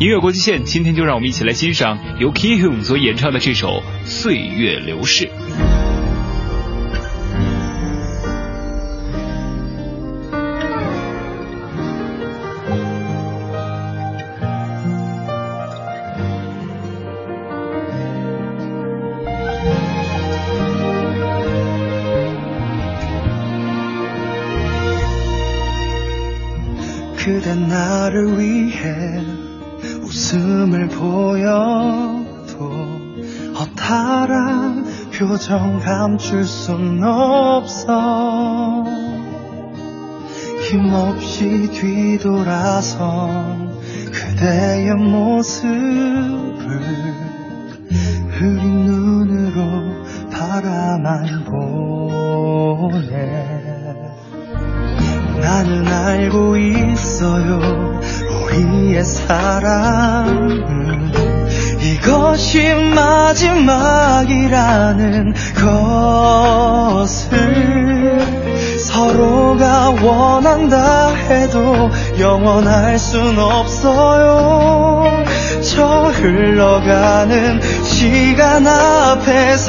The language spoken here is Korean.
音乐国际线，今天就让我们一起来欣赏由 Kihun 所演唱的这首《岁月流逝》。 그대 나를 위해 웃음을 보여도 허탈한 표정 감출 순 없어. 힘없이 뒤돌아선 그대의 모습을 흐린 눈으로 바라만 보네. 나는 알고 있어요 우리의 사랑은 이것이 마지막이라는 것을 서로가 원한다 해도 영원할 순 없어요. 저 흘러가는 시간 앞에서는